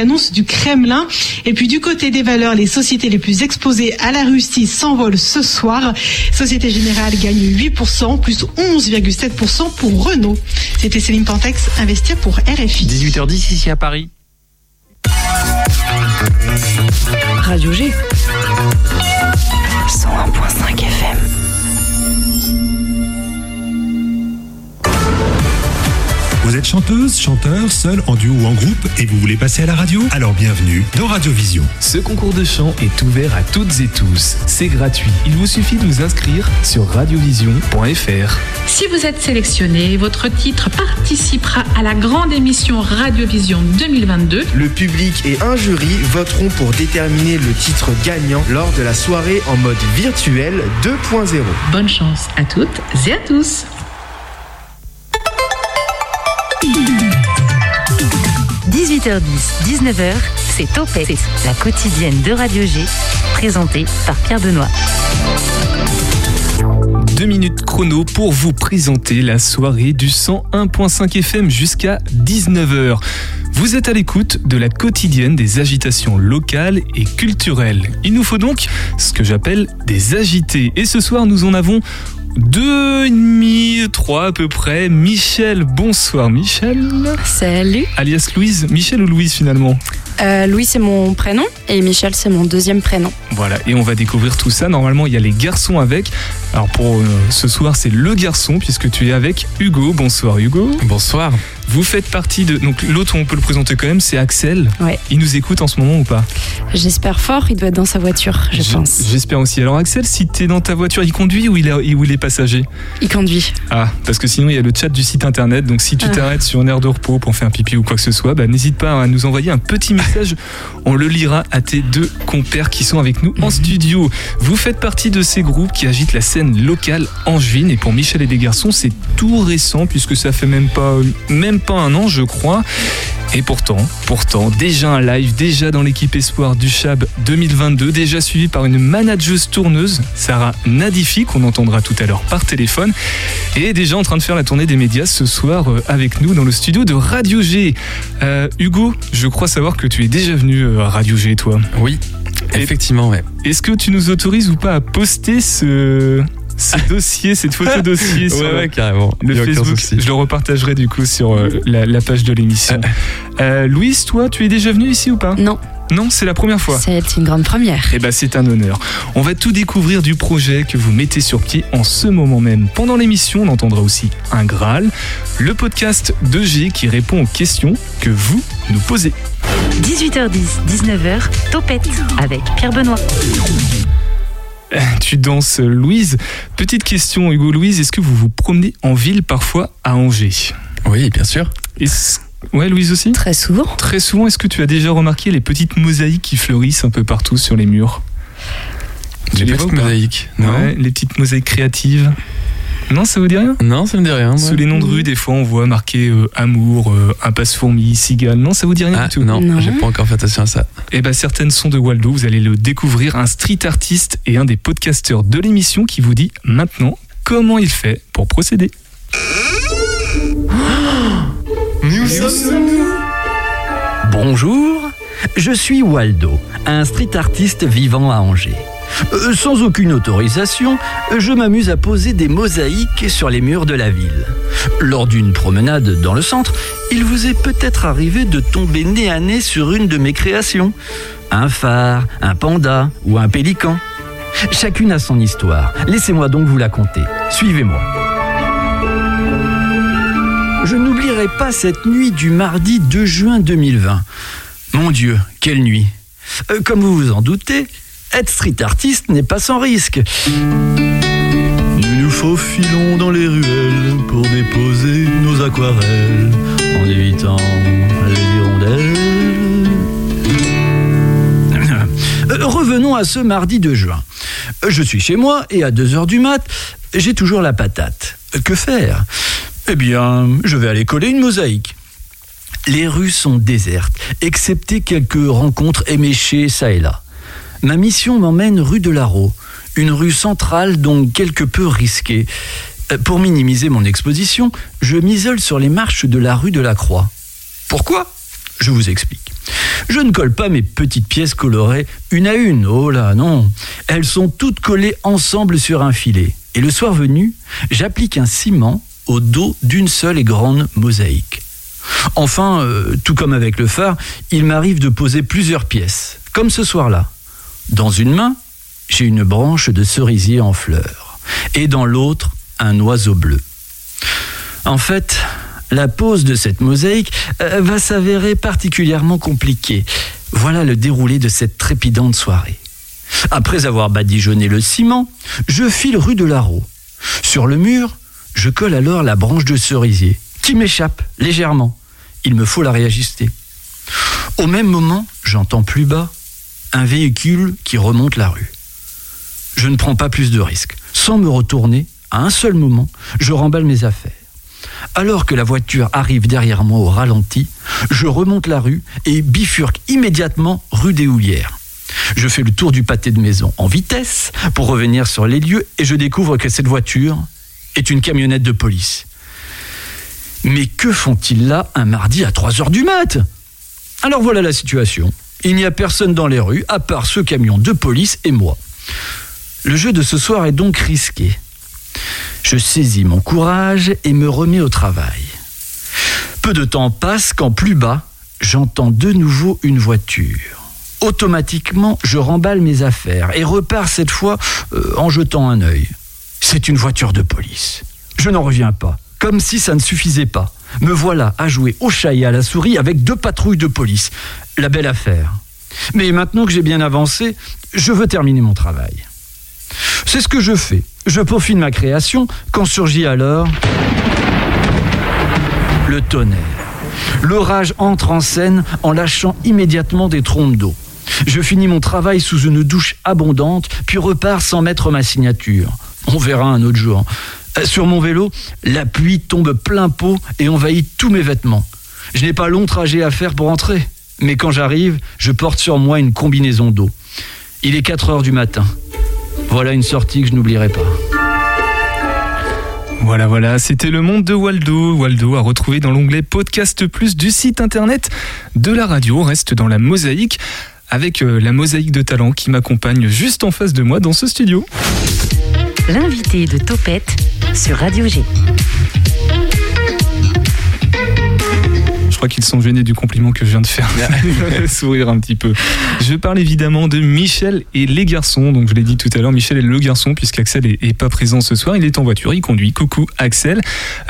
annonce du Kremlin. Et puis du côté des valeurs, les sociétés les plus exposées à la Russie s'envolent ce soir. Société Générale gagne 8%, plus 11,7% pour Renault. C'était Céline Pantex, Investir pour RFI. 18h10 ici à Paris. Radio G. 101.5 FM. Chanteuse, chanteur, seul, en duo ou en groupe et vous voulez passer à la radio? Alors bienvenue dans Radio Vision. Ce concours de chant est ouvert à toutes et tous. C'est gratuit. Il vous suffit de vous inscrire sur radiovision.fr. Si vous êtes sélectionné, votre titre participera à la grande émission Radiovision 2022. Le public et un jury voteront pour déterminer le titre gagnant lors de la soirée en mode virtuel 2.0. Bonne chance à toutes et à tous. 18h10, 19h, c'est Topette, la quotidienne de Radio G, présentée par Pierre Benoît. Deux minutes chrono pour vous présenter la soirée du 101.5 FM jusqu'à 19h. Vous êtes à l'écoute de la quotidienne des agitations locales et culturelles. Il nous faut donc ce que j'appelle des agités. Et ce soir, nous en avons deux et demi, trois à peu près. Michel, bonsoir Michel. Salut. Alias Louise. Michel ou Louise finalement Euh, Louis, c'est mon prénom et Michel, c'est mon deuxième prénom. Voilà, et on va découvrir tout ça. Normalement, il y a les garçons avec. Alors pour euh, ce soir, c'est le garçon puisque tu es avec Hugo. Bonsoir Hugo. Bonsoir. Vous faites partie de. Donc l'autre, on peut le présenter quand même, c'est Axel. Ouais. Il nous écoute en ce moment ou pas? J'espère fort, il doit être dans sa voiture, je pense. J'espère aussi. Alors Axel, si tu es dans ta voiture, il conduit ou il est, ou il est passager? Il conduit. Ah, parce que sinon il y a le chat du site internet. Donc si tu Ah. t'arrêtes sur une aire de repos pour faire un pipi ou quoi que ce soit, bah, n'hésite pas à nous envoyer un petit message. On le lira à tes deux compères qui sont avec nous Mhm. en studio. Vous faites partie de ces groupes qui agitent la scène locale angevine. Et pour Michel et des garçons, c'est tout récent puisque ça fait même pas, même pas un an, je crois. Et pourtant, pourtant, déjà un live, déjà dans l'équipe Espoir du Chab 2022, déjà suivi par une manageuse tourneuse, Sarah Nadifi, qu'on entendra tout à l'heure par téléphone, et déjà en train de faire la tournée des médias ce soir euh, avec nous dans le studio de Radio G. Euh, Hugo, je crois savoir que tu es déjà venu euh, à Radio G, toi. Oui, effectivement, ouais. Est-ce que tu nous autorises ou pas à poster ce, ce dossier, cette photo dossier sur Ouais, ouais, carrément. le Facebook. Je le repartagerai du coup sur euh, la, la page de l'émission. Euh, Louise, toi, tu es déjà venue ici ou pas? Non, Non, c'est la première fois. c'est une grande première. Eh ben, c'est un honneur. On va tout découvrir du projet que vous mettez sur pied en ce moment même. Pendant l'émission, on entendra aussi un Graal, le podcast de G qui répond aux questions que vous nous posez. 18h10, 19h, Topette avec Pierre Benoît. Tu danses, Louise. Petite question, Hugo Louise, est-ce que vous vous promenez en ville parfois à Angers? Oui, bien sûr. Est-ce- Ouais, Louise aussi? Très souvent. Très souvent, est-ce que tu as déjà remarqué les petites mosaïques qui fleurissent un peu partout sur les murs? Tu Les les petites mosaïques. Non? Ouais, les petites mosaïques créatives. Non, ça vous dit rien Non, ça me dit rien. moi. Sous les noms de rues, des fois, on voit marqué euh, amour, euh, impasse fourmi, cigale. Non, ça vous dit rien Ah, du tout non, Non. j'ai pas encore fait attention à ça. Eh ben, certaines sont de Waldo. Vous allez le découvrir, un street artiste et un des podcasteurs de l'émission qui vous dit maintenant comment il fait pour procéder. Bonjour, je suis Waldo, un street artiste vivant à Angers. Euh, sans aucune autorisation, je m'amuse à poser des mosaïques sur les murs de la ville. Lors d'une promenade dans le centre, il vous est peut-être arrivé de tomber nez à nez sur une de mes créations. Un phare, un panda ou un pélican. Chacune a son histoire. Laissez-moi donc vous la conter. Suivez-moi. Je n'oublierai pas cette nuit du mardi 2 juin 2020. Mon Dieu, quelle nuit Euh, Comme vous vous en doutez, être street artiste n'est pas sans risque. Nous nous faufilons dans les ruelles pour déposer nos aquarelles en évitant les hirondelles. Euh, Revenons à ce mardi 2 juin. Euh, Je suis chez moi et à 2 heures du mat, j'ai toujours la patate. Euh, Que faire? Eh bien, je vais aller coller une mosaïque. Les rues sont désertes, excepté quelques rencontres éméchées ça et là. Ma mission m'emmène rue de l'Arro, une rue centrale donc quelque peu risquée. Euh, Pour minimiser mon exposition, je m'isole sur les marches de la rue de la Croix. Pourquoi? Je vous explique. Je ne colle pas mes petites pièces colorées une à une, oh là non. Elles sont toutes collées ensemble sur un filet. Et le soir venu, j'applique un ciment au dos d'une seule et grande mosaïque. Enfin, euh, tout comme avec le phare, il m'arrive de poser plusieurs pièces, comme ce soir-là. Dans une main, j'ai une branche de cerisier en fleurs, et dans l'autre, un oiseau bleu. En fait, la pose de cette mosaïque euh, va s'avérer particulièrement compliquée. Voilà le déroulé de cette trépidante soirée. Après avoir badigeonné le ciment, je file rue de Larreau. Sur le mur, je colle alors la branche de cerisier, qui m'échappe légèrement. Il me faut la réajuster. Au même moment, j'entends plus bas un véhicule qui remonte la rue. Je ne prends pas plus de risques. Sans me retourner, à un seul moment, je remballe mes affaires. Alors que la voiture arrive derrière moi au ralenti, je remonte la rue et bifurque immédiatement rue des Houlières. Je fais le tour du pâté de maison en vitesse pour revenir sur les lieux et je découvre que cette voiture est une camionnette de police. Mais que font-ils là un mardi à 3 heures du mat? Alors voilà la situation. Il n'y a personne dans les rues à part ce camion de police et moi. Le jeu de ce soir est donc risqué. Je saisis mon courage et me remets au travail. Peu de temps passe quand plus bas, j'entends de nouveau une voiture. Automatiquement, je remballe mes affaires et repars cette fois euh, en jetant un œil. C'est une voiture de police. Je n'en reviens pas, comme si ça ne suffisait pas. Me voilà à jouer au chat et à la souris avec deux patrouilles de police. La belle affaire. Mais maintenant que j'ai bien avancé, je veux terminer mon travail. C'est ce que je fais. Je peaufine ma création quand surgit alors le tonnerre. L'orage entre en scène en lâchant immédiatement des trompes d'eau. Je finis mon travail sous une douche abondante, puis repars sans mettre ma signature. On verra un autre jour. Euh, Sur mon vélo, la pluie tombe plein pot et envahit tous mes vêtements. Je n'ai pas long trajet à faire pour entrer, mais quand j'arrive, je porte sur moi une combinaison d'eau. Il est 4 heures du matin. Voilà une sortie que je n'oublierai pas. Voilà, voilà, c'était le monde de Waldo. Waldo a retrouvé dans l'onglet Podcast Plus du site internet de la radio. On reste dans la mosaïque avec euh, la mosaïque de talent qui m'accompagne juste en face de moi dans ce studio. L'invité de Topette sur Radio G. crois qu'ils sont gênés du compliment que je viens de faire. Sourire un petit peu. Je parle évidemment de Michel et les garçons. Donc je l'ai dit tout à l'heure, Michel est le garçon puisqu'Axel est, est pas présent ce soir. Il est en voiture, il conduit. Coucou Axel.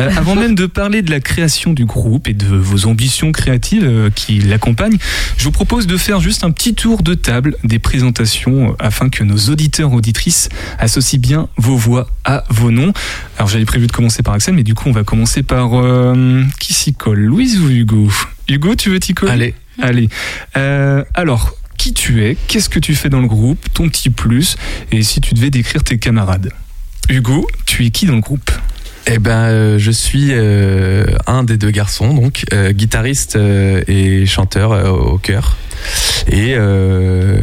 Euh, avant même de parler de la création du groupe et de vos ambitions créatives euh, qui l'accompagnent, je vous propose de faire juste un petit tour de table des présentations euh, afin que nos auditeurs auditrices associent bien vos voix à vos noms. Alors j'avais prévu de commencer par Axel, mais du coup on va commencer par euh, qui s'y colle, Louise ou Hugo? Hugo, tu veux t'y coller? Allez. Allez. Euh, alors, qui tu es? Qu'est-ce que tu fais dans le groupe? Ton petit plus? Et si tu devais décrire tes camarades? Hugo, tu es qui dans le groupe? Eh ben, euh, je suis euh, un des deux garçons, donc euh, guitariste et chanteur au cœur. Et euh,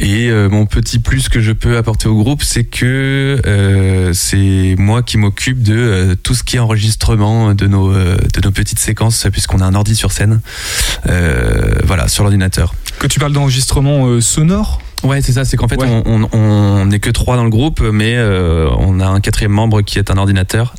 et euh, mon petit plus que je peux apporter au groupe, c'est que euh, c'est moi qui m'occupe de euh, tout ce qui est enregistrement de nos euh, de nos petites séquences, puisqu'on a un ordi sur scène, euh, voilà, sur l'ordinateur. Que tu parles d'enregistrement euh, sonore? Ouais, c'est ça. C'est qu'en fait, Ouais. on, n'est que trois dans le groupe, mais euh, on a un quatrième membre qui est un ordinateur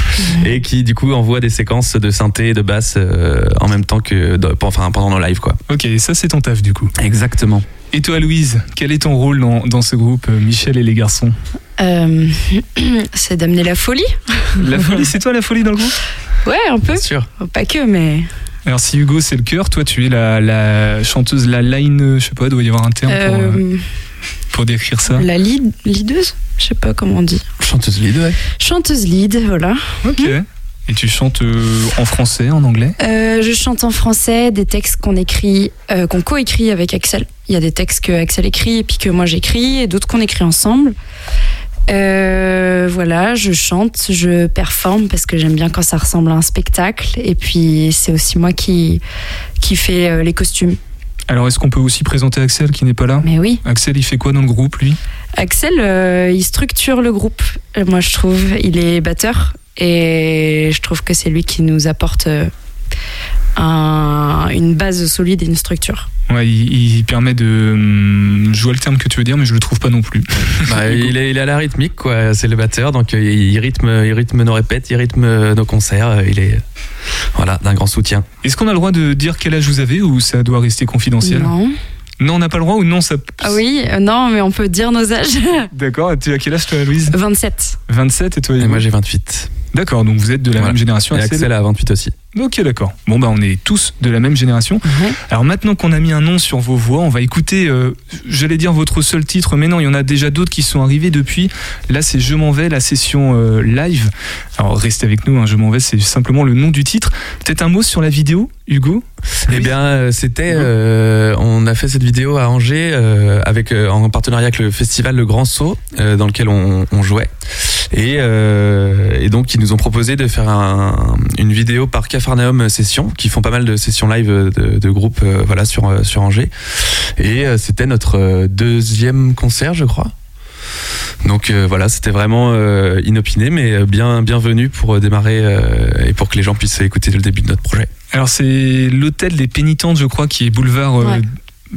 et qui du coup envoie des séquences de synthé et de basse euh, en même temps que, enfin, pendant nos lives, quoi. Ok, ça c'est ton taf du coup? Exactement. Et toi Louise, quel est ton rôle dans, dans ce groupe euh, Michel et les garçons Euh, c'est d'amener la folie. La folie, c'est toi la folie dans le groupe? Ouais, un peu. Bien sûr. Pas que, mais. Alors si Hugo c'est le cœur, toi tu es la, la chanteuse, la line, euh, je sais pas, doit y avoir un terme pour, euh, pour décrire ça. la lead, leadeuse Je sais pas comment on dit. Chanteuse lead, ouais. Chanteuse lead, voilà. Ok. Et tu chantes euh, en français, en anglais? Euh, je chante en français des textes qu'on écrit, euh, qu'on coécrit avec Axel. Il y a des textes que Axel écrit et puis que moi j'écris et d'autres qu'on écrit ensemble. Voilà, je chante, je performe parce que j'aime bien quand ça ressemble à un spectacle. Et puis c'est aussi moi qui qui fait les costumes. Alors est-ce qu'on peut aussi présenter Axel qui n'est pas là? Mais oui, Axel il fait quoi dans le groupe lui? Axel, euh, il structure le groupe. Moi, je trouve, il est batteur et je trouve que c'est lui qui nous apporte euh, un- une base solide et une structure. Ouais, il, il permet de. hum, Je vois le terme que tu veux dire, mais je le trouve pas non plus. Bah, il, est, il est à la rythmique, quoi. C'est le batteur, donc euh, il rythme, il rythme nos répètes, il rythme nos concerts. euh, Il est, voilà, d'un grand soutien. Est-ce qu'on a le droit de dire quel âge vous avez ou ça doit rester confidentiel? Non. Non, on n'a pas le droit ou non ça... Ah oui, euh, non, mais on peut dire nos âges. D'accord, tu as quel âge toi, Louise? 27. 27 et toi Et moi, j'ai 28. D'accord, donc vous êtes de la Voilà. même génération. Et Axel Axel a 28 aussi. Ok, d'accord. Bon, bah, on est tous de la même génération. Alors maintenant qu'on a mis un nom sur vos voix, on va écouter, euh, j'allais dire votre seul titre, mais non, il y en a déjà d'autres qui sont arrivés depuis. Là, c'est Je m'en vais, la session euh, live. Alors restez avec nous, hein, Je m'en vais, c'est simplement le nom du titre. Peut-être un mot sur la vidéo, Hugo? Eh bien, euh, c'était, euh, on a fait cette vidéo à Angers euh, avec euh, en partenariat avec le festival Le Grand Saut, euh, dans lequel on, on jouait. Et, euh, et donc, ils nous ont proposé de faire un- une vidéo par Cafarnaum Session, qui font pas mal de sessions live de, de groupes, euh, voilà, sur euh, sur Angers. Et euh, c'était notre euh, deuxième concert, je crois. Donc euh, voilà, c'était vraiment euh, inopiné, mais bien bienvenu pour euh, démarrer euh, et pour que les gens puissent écouter le début de notre projet. Alors c'est l'hôtel des pénitentes, je crois, qui est boulevard euh, Ouais.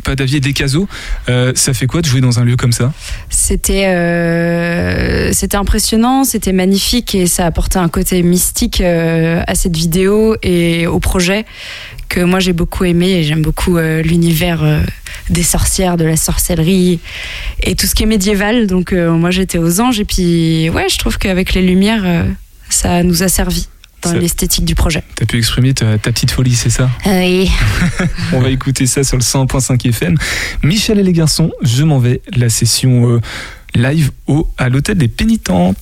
Padavier des Casos. Euh, ça fait quoi de jouer dans un lieu comme ça? C'était euh, c'était impressionnant, c'était magnifique et ça apportait un côté mystique euh, à cette vidéo et au projet que moi j'ai beaucoup aimé j'aime beaucoup euh, l'univers des sorcières, de la sorcellerie et tout ce qui est médiéval. Donc moi j'étais aux anges et puis ouais, je trouve qu'avec les lumières, ça nous a servi dans l'esthétique du projet. T'as pu exprimer ta, ta petite folie, c'est ça Oui. On va écouter ça sur le 100.5 FM. Michel et les garçons, je m'en vais. La session euh, live au, à l'hôtel des pénitentes.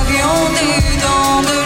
Avions des dents de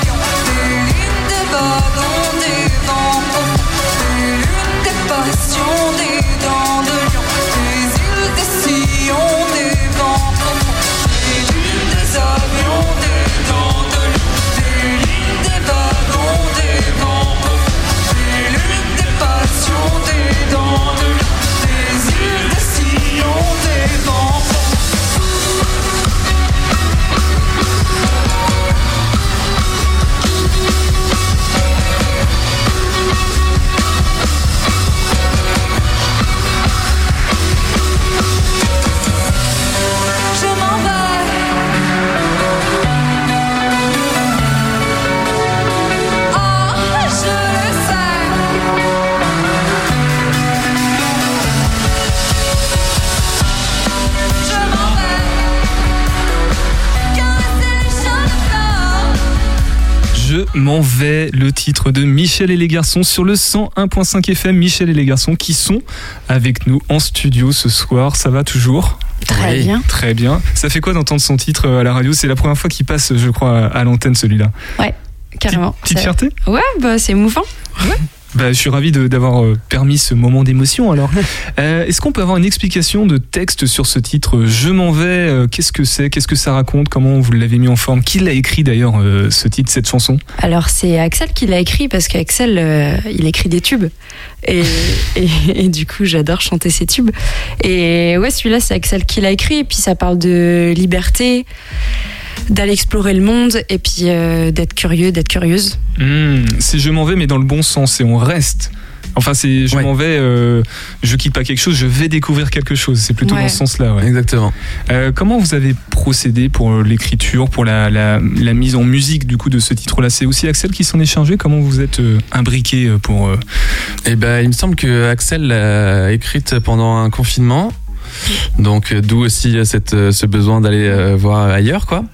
m'en vais, le titre de Michel et les garçons sur le 101.5 FM. Michel et les garçons qui sont avec nous en studio ce soir. Ça va toujours? Très Oui. bien. Très bien. Ça fait quoi d'entendre son titre euh, à la radio? C'est la première fois qu'il passe, je crois, à l'antenne celui-là. Carrément. Petite fierté? Ouais, bah c'est émouvant. Bah, je suis ravi d'avoir euh, permis ce moment d'émotion. Alors, Euh, est-ce qu'on peut avoir une explication de texte sur ce titre Je m'en vais. euh, Qu'est-ce que c'est Qu'est-ce que ça raconte Comment vous l'avez mis en forme Qui l'a écrit d'ailleurs euh, ce titre, cette chanson? Alors c'est Axel qui l'a écrit parce qu'Axel euh, il écrit des tubes et, et, et du coup j'adore chanter ses tubes et ouais celui-là c'est Axel qui l'a écrit et puis ça parle de liberté d'aller explorer le monde et puis euh, d'être curieux d'être curieuse Hmm, C'est je m'en vais, mais dans le bon sens et on reste. Enfin, c'est je Ouais. m'en vais. euh, je quitte pas quelque chose. Je vais découvrir quelque chose. C'est plutôt Ouais. dans ce sens-là. ouais. Exactement. Euh, comment vous avez procédé pour euh, l'écriture, pour la, la, la mise en musique du coup de ce titre-là? C'est aussi Axel qui s'en est chargé? Comment vous êtes euh, imbriqué pour euh, Et ben, il me semble que Axel l'a écrite pendant un confinement. Donc euh, d'où aussi euh, euh, ce besoin d'aller voir ailleurs quoi.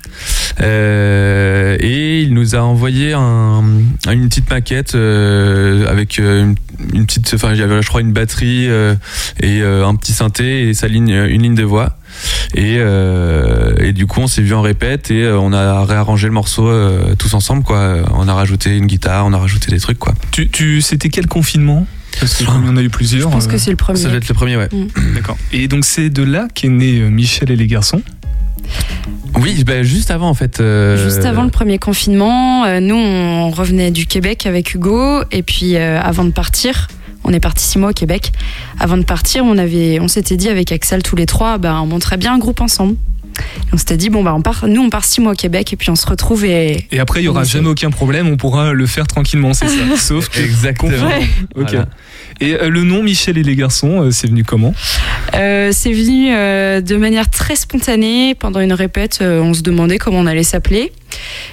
Et il nous a envoyé un, une petite maquette avec une, petite, enfin avait je crois une batterie et un petit synthé et sa ligne, une ligne de voix. Et, du coup on s'est vu en répète et on a réarrangé le morceau tous ensemble quoi. On a rajouté une guitare, on a rajouté des trucs quoi. Tu, tu c'était quel confinement? Parce que comme il y en a eu plusieurs. je pense euh, que c'est le premier Ça doit être le premier ouais. D'accord. Et donc c'est de là qu'est né euh, Michel et les garçons. Oui, ben, juste avant en fait. euh, Juste avant le premier confinement, euh, nous on revenait du Québec avec Hugo et puis euh, avant de partir, on est parti six mois au Québec. Avant de partir, on avait, on s'était dit avec Axel tous les trois, bah, on monterait bien un groupe ensemble. Et on s'était dit bon bah on part, nous on part six mois au Québec et puis on se retrouve et Et après il y aura jamais aucun problème. On pourra le faire tranquillement, c'est ça. Sauf que Exactement. Ouais. Ok. Voilà. Et euh, le nom Michel et les garçons, euh, c'est venu comment? Euh, c'est venu euh, de manière très spontanée. Pendant une répète, euh, on se demandait comment on allait s'appeler.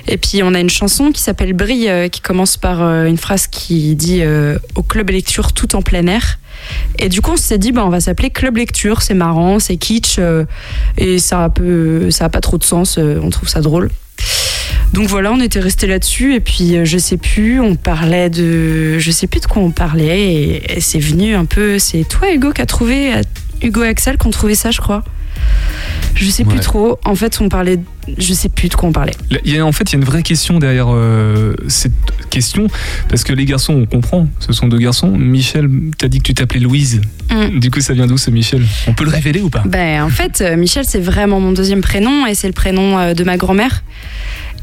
Et puis on a une chanson qui s'appelle Brille, euh, qui commence par euh, une phrase qui dit euh, au club lecture tout en plein air. Et du coup, on s'est dit, bah, on va s'appeler Club Lecture. C'est marrant, c'est kitsch, euh, et ça a peu, ça a pas trop de sens. euh, on trouve ça drôle. Donc voilà, on était resté là-dessus et puis euh, je sais plus, on parlait de, je sais plus de quoi on parlait et, c'est venu un peu. C'est toi Hugo qui a trouvé, Hugo et Axel qui ont trouvé ça, je crois. Je sais plus trop. En fait, on parlait, je sais plus de quoi on parlait. Là, il y a, En fait, il y a une vraie question derrière euh, cette question. Parce que les garçons, on comprend, ce sont deux garçons. Michel, t'as dit que tu t'appelais Louise. Mm. Du coup, ça vient d'où ce Michel? On peut le révéler ou pas? Ben, en fait, euh, Michel, c'est vraiment mon deuxième prénom et c'est le prénom euh, de ma grand-mère.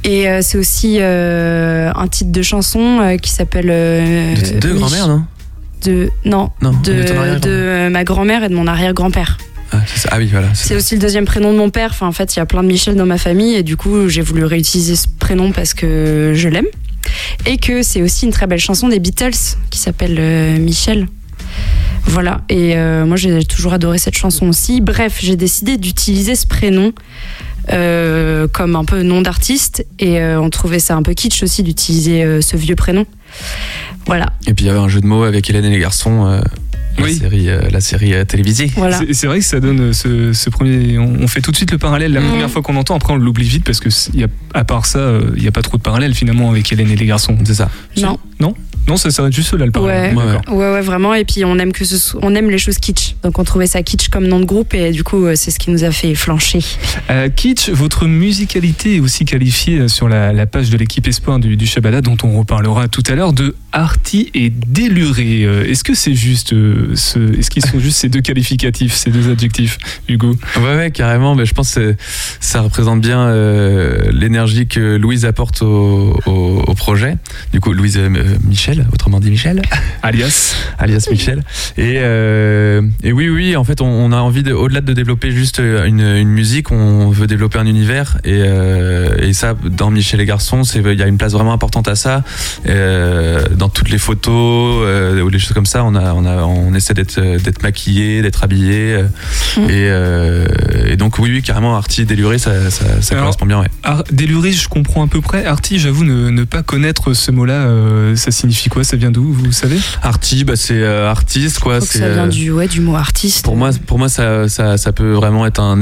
Et euh, c'est aussi euh, un titre de chanson euh, qui s'appelle. euh, De tes deux Mich- grand-mères, non? de Non, Non, de, euh, ma grand-mère et de mon arrière-grand-père. Ah, c'est ça. Ah oui, voilà. C'est aussi le deuxième prénom de mon père. Enfin, en fait, il y a plein de Michel dans ma famille et du coup, j'ai voulu réutiliser ce prénom parce que je l'aime. Et que c'est aussi une très belle chanson des Beatles qui s'appelle euh, Michel. Voilà. Et euh, moi, j'ai toujours adoré cette chanson aussi. Bref, j'ai décidé d'utiliser ce prénom euh, comme un peu nom d'artiste et euh, on trouvait ça un peu kitsch aussi d'utiliser ce vieux prénom. Voilà. Et puis il y avait un jeu de mots avec Hélène et les garçons, la Oui. série, euh, la série euh, télévisée. Voilà. C'est- C'est vrai que ça donne euh, ce, ce premier. On, on fait tout de suite le parallèle la Mhm. première fois qu'on l'entend. Après, on l'oublie vite parce que y a, à part ça, euh, il n'y a pas trop de parallèle finalement avec Hélène et les garçons. C'est ça. Non. Non? Non, ça s'arrête juste là le parallèle. Ouais. Ouais, ouais, vraiment. Et puis on aime que ce soit- on aime les choses kitsch. Donc on trouvait ça kitsch comme nom de groupe et du coup euh, c'est ce qui nous a fait flancher. Euh, Kitsch, votre musicalité est aussi qualifiée euh, sur la, la page de l'équipe Espoir du, du Shabada, dont on reparlera tout à l'heure, de arty et déluré. Est-ce que c'est juste, euh, ce, est-ce qu'ils sont juste ces deux qualificatifs, ces deux adjectifs, Hugo? Ouais, ouais, carrément. Mais je pense que ça représente bien euh, l'énergie que Louise apporte au, au- au projet. Du coup, Louise euh, Michel, autrement dit Michel, Alias alias Michel. Et, euh, et oui, oui, en fait, on, on a envie, de, au-delà de développer juste une, une musique, on veut développer un univers. Et, euh, et ça, dans Michel et Garçons, il y a une place vraiment importante à ça. Euh, dans toutes les photos euh, ou les choses comme ça, on, a, on, a, on essaie d'être, d'être maquillé, d'être habillé. euh, Mm. et, euh, et donc, oui, oui, carrément, Arty déluré, ça, ça, ça Alors, correspond bien. Ouais. Ar- Déluré, je comprends à peu près. Arty, j'avoue ne, ne pas connaître ce mot-là. euh, ça signifie signifie quoi Ça vient d'où Vous savez Arty, bah, c'est euh, artiste, quoi. C'est, ça vient euh, du, ouais, du mot artiste. Pour moi, pour moi ça, ça, ça peut vraiment être un,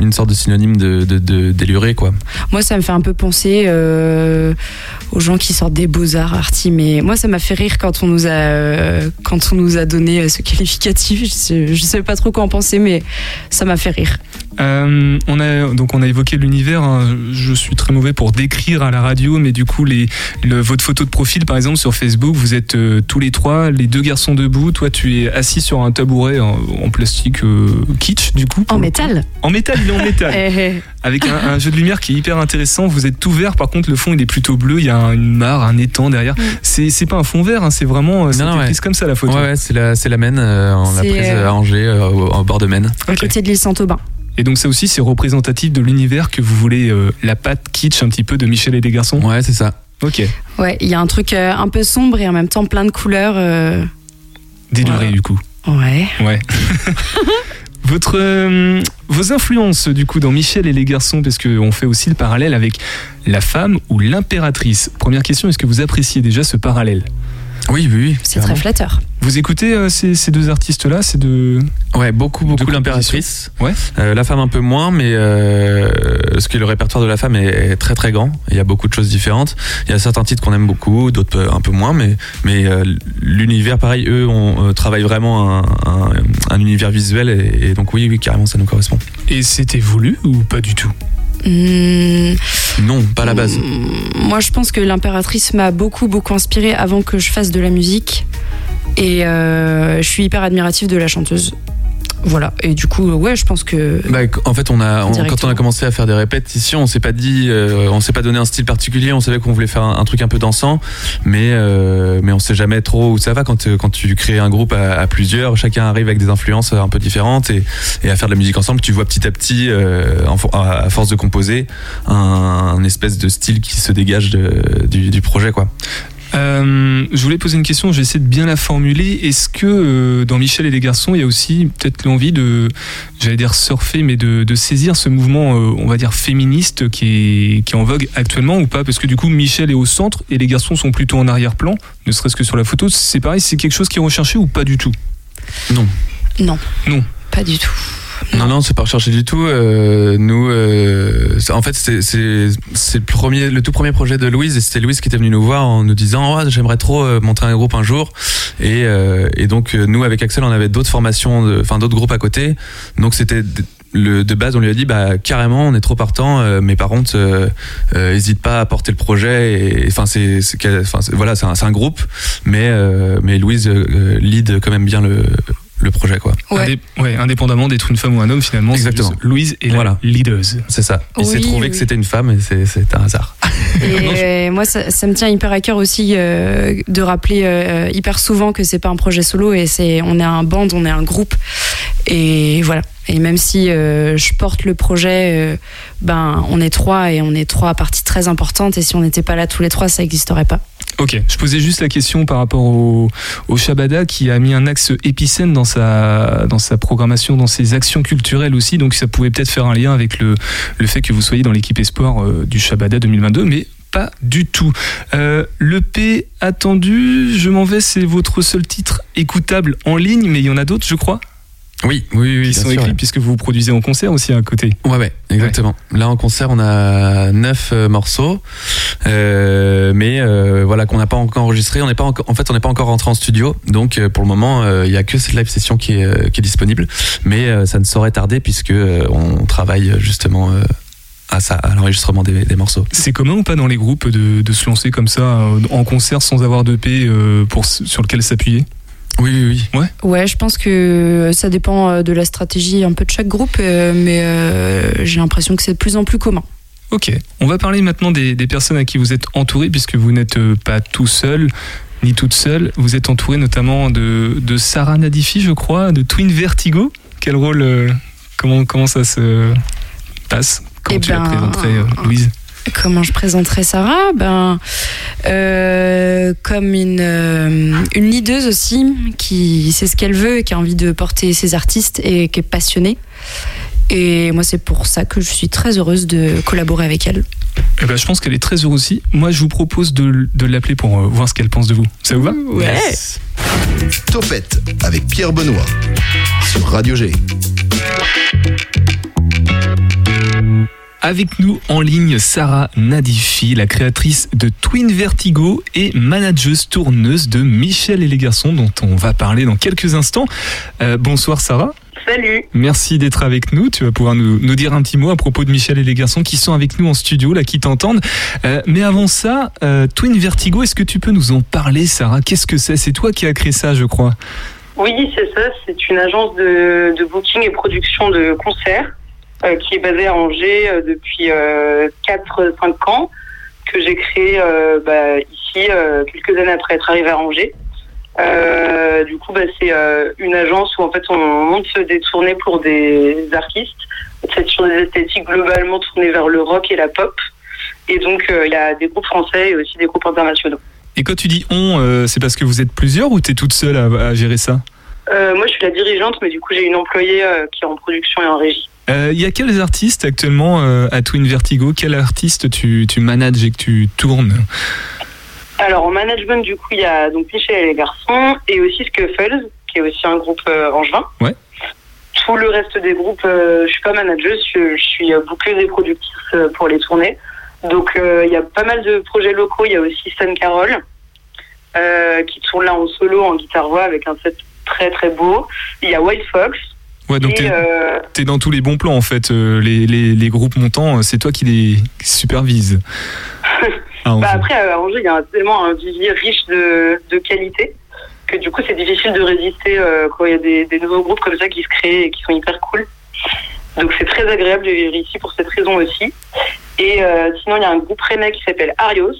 une sorte de synonyme de, de, de déluré, quoi. Moi, ça me fait un peu penser euh, aux gens qui sortent des beaux-arts arty, mais moi, ça m'a fait rire quand on nous a, euh, quand on nous a donné ce qualificatif. Je sais, je sais pas trop quoi en penser, mais ça m'a fait rire. Euh, on a donc on a évoqué l'univers. hein. Je suis très mauvais pour décrire à la radio, mais du coup les le- votre photo de profil par exemple sur Facebook, vous êtes euh, tous les trois, les deux garçons debout. Toi tu es assis sur un tabouret en, en plastique euh, kitsch du coup. En métal En métal, il est en métal. Eh, eh. Avec un, un jeu de lumière qui est hyper intéressant. Vous êtes tout vert, par contre le fond il est plutôt bleu. Il y a un- une mare, un étang derrière. C'est c'est pas un fond vert, hein, c'est vraiment c'était ouais. prise comme ça la photo. Ouais, ouais, c'est la, c'est la Maine, euh, on l'a C'est, prise euh, à Angers, euh, au, au bord de Maine. À côté de l'île Saint-Aubin. Et donc ça aussi c'est représentatif de l'univers que vous voulez, euh, la patte kitsch un petit peu de Michel et des garçons. Ouais, c'est ça. Ok. Ouais, il y a un truc euh, un peu sombre et en même temps plein de couleurs. euh, Déluré Voilà. du coup. Ouais. Ouais. Votre, euh, vos influences du coup dans Michel et les garçons, parce qu'on fait aussi le parallèle avec la femme ou l'impératrice. Première question, est-ce que vous appréciez déjà ce parallèle? Oui, oui, oui. C'est très flatteur. Vous écoutez euh, ces, ces deux artistes-là ces deux... Ouais, beaucoup, beaucoup De l'impératrice. Ouais. Euh, la femme un peu moins, mais euh, parce que le répertoire de la femme est, est très très grand. Il y a beaucoup de choses différentes. Il y a certains titres qu'on aime beaucoup, d'autres un peu moins, mais mais euh, l'univers, pareil, eux, on euh, travaille vraiment un, un, un univers visuel et, et donc oui, oui, carrément, ça nous correspond. Et c'était voulu ou pas du tout? Hmm, Non, pas à la base. Moi, je pense que l'impératrice m'a beaucoup, beaucoup inspiré avant que je fasse de la musique. Et euh, je suis hyper admirative de la chanteuse. Voilà. Et du coup, ouais, je pense que. Bah, en fait, on a, on- quand on a commencé à faire des répétitions, on s'est pas dit, euh, on s'est pas donné un style particulier. On savait qu'on voulait faire un, un truc un peu dansant, mais euh, mais on sait jamais trop où ça va quand euh, quand tu crées un groupe à, à plusieurs. Chacun arrive avec des influences un peu différentes et, et à faire de la musique ensemble. Tu vois petit à petit, euh, en à force de composer, un, un espèce de style qui se dégage de- du, du projet, quoi. Euh, je voulais poser une question, j'essaie de bien la formuler. Est-ce que euh, dans Michel et les garçons, il y a aussi peut-être l'envie de, j'allais dire surfer, mais de, de saisir ce mouvement, euh, on va dire féministe qui est, qui est en vogue actuellement ou pas? Parce que du coup, Michel est au centre et les garçons sont plutôt en arrière-plan, ne serait-ce que sur la photo. C'est pareil, c'est quelque chose qui est recherché ou pas du tout? Non. Non. Non. Pas du tout. Non, non, c'est pas recherché du tout. Euh, nous, euh, en fait, c'est le le tout premier projet de Louise, et c'était Louise qui était venue nous voir en nous disant, oh, j'aimerais trop euh, monter un groupe un jour. Et, euh, et donc euh, nous, avec Axel, on avait d'autres formations, enfin d'autres groupes à côté. Donc c'était le, de base, on lui a dit, bah carrément, on est trop partant, euh, mais par contre, euh, euh, hésite pas à porter le projet. Et enfin, c'est, voilà, c'est un, un groupe, mais mais Louise lead quand même bien le le projet, quoi. Indé- ouais, indépendamment d'être une femme ou un homme, finalement. c'est Exactement. juste Louise et Voilà. la leaders. C'est ça. Il s'est trouvé oui. que c'était une femme et c'est c'est un hasard. Et moi, ça, ça me tient hyper à cœur aussi euh, de rappeler euh, hyper souvent que c'est pas un projet solo et c'est on est un band, on est un groupe. Et voilà. Et même si euh, je porte le projet, euh, ben on est trois et on est trois parties très importantes. Et si on n'était pas là tous les trois, ça n'existerait pas. Ok, je posais juste la question par rapport au, Shabada qui a mis un axe épicène dans sa, dans sa programmation, dans ses actions culturelles aussi, donc ça pouvait peut-être faire un lien avec le, le fait que vous soyez dans l'équipe espoir euh, du Shabada 2022, mais pas du tout. Euh, L'EP attendu, je m'en vais, c'est votre seul titre écoutable en ligne, mais il y en a d'autres, je crois, Oui, oui, oui. qui sont sûr, écrits ouais. puisque vous produisez en concert aussi à côté. Ouais, ouais, exactement. Là, en concert, on a neuf euh, morceaux, euh, mais euh, voilà qu'on n'a pas encore enregistré. On n'est pas encore, en fait, on n'est pas encore rentré en studio, donc euh, pour le moment, euh, il y a que cette live session qui est, qui est disponible, mais euh, ça ne saurait tarder puisque euh, on travaille justement euh, à ça, à l'enregistrement des, des morceaux. C'est commun ou pas dans les groupes de, de se lancer comme ça en concert sans avoir d'EP euh, pour, sur lequel s'appuyer? Oui, oui, oui. Ouais. Ouais, je pense que ça dépend euh, de la stratégie un peu de chaque groupe, euh, mais euh, j'ai l'impression que c'est de plus en plus commun. Ok, on va parler maintenant des, des personnes à qui vous êtes entouré, puisque vous n'êtes euh, pas tout seul, ni toute seule. Vous êtes entouré notamment de, de Sarah Nadifi, je crois, de Twin Vertigo. Quel rôle, euh, comment, comment ça se passe? Comment Eh tu la ben, présenterais, euh, Louise? Comment je présenterais Sarah? Ben, euh, comme une, euh, une leaduse aussi, qui sait ce qu'elle veut, et qui a envie de porter ses artistes et qui est passionnée. Et moi, c'est pour ça que je suis très heureuse de collaborer avec elle. Eh ben, je pense qu'elle est très heureuse aussi. Moi, je vous propose de, de l'appeler pour euh, voir ce qu'elle pense de vous. Ça vous va? Ouais. Topette avec Pierre Benoît sur Radio G. Avec nous en ligne, Sarah Nadifi, la créatrice de Twin Vertigo et manageuse tourneuse de Michel et les garçons, dont on va parler dans quelques instants. Euh, bonsoir Sarah. Salut. Merci d'être avec nous. Tu vas pouvoir nous, nous dire un petit mot à propos de Michel et les garçons qui sont avec nous en studio, là, qui t'entendent. Euh, mais avant ça, euh, Twin Vertigo, est-ce que tu peux nous en parler, Sarah? Qu'est-ce que c'est? C'est toi qui as créé ça, je crois. Oui, c'est ça. C'est une agence de, de booking et production de concerts qui est basée à Angers euh, depuis 4-5 ans, que j'ai créée euh, bah, ici euh, quelques années après être arrivée à Angers. Euh, du coup, bah, c'est euh, une agence où en fait on monte des tournées pour des artistes. C'est sur des esthétiques globalement tournées vers le rock et la pop. Et donc euh, il y a des groupes français et aussi des groupes internationaux. Et quand tu dis on, euh, c'est parce que vous êtes plusieurs ou t'es toute seule à, à gérer ça? Euh, moi, je suis la dirigeante, mais du coup, j'ai une employée euh, qui est en production et en régie. Euh, Il y a quels artistes actuellement euh, à Twin Vertigo? Quel artiste tu, tu manages et que tu tournes? Alors, en management, du coup, il y a donc Michel et les garçons et aussi Scuffles, qui est aussi un groupe euh, angevin. Ouais. Tout le reste des groupes, euh, je suis pas manageuse, je, je suis euh, boucleuse et productrice euh, pour les tournées. Donc, euh, il y a pas mal de projets locaux. Il y a aussi Sun Carol, euh, qui tourne là en solo, en guitare-voix, avec un set très très beau. Il y a White Fox. Ouais, donc t'es euh, t'es dans tous les bons plans en fait. Euh, les, les, les groupes montants, euh, c'est toi qui les supervises. Ah, Bah après, à Angers, il y a tellement un vivier riche de, de qualité que du coup, c'est difficile de résister euh, quand il y a des, des nouveaux groupes comme ça qui se créent et qui sont hyper cool. Donc c'est très agréable de vivre ici pour cette raison aussi. Et euh, sinon, il y a un groupe rennais qui s'appelle Arios.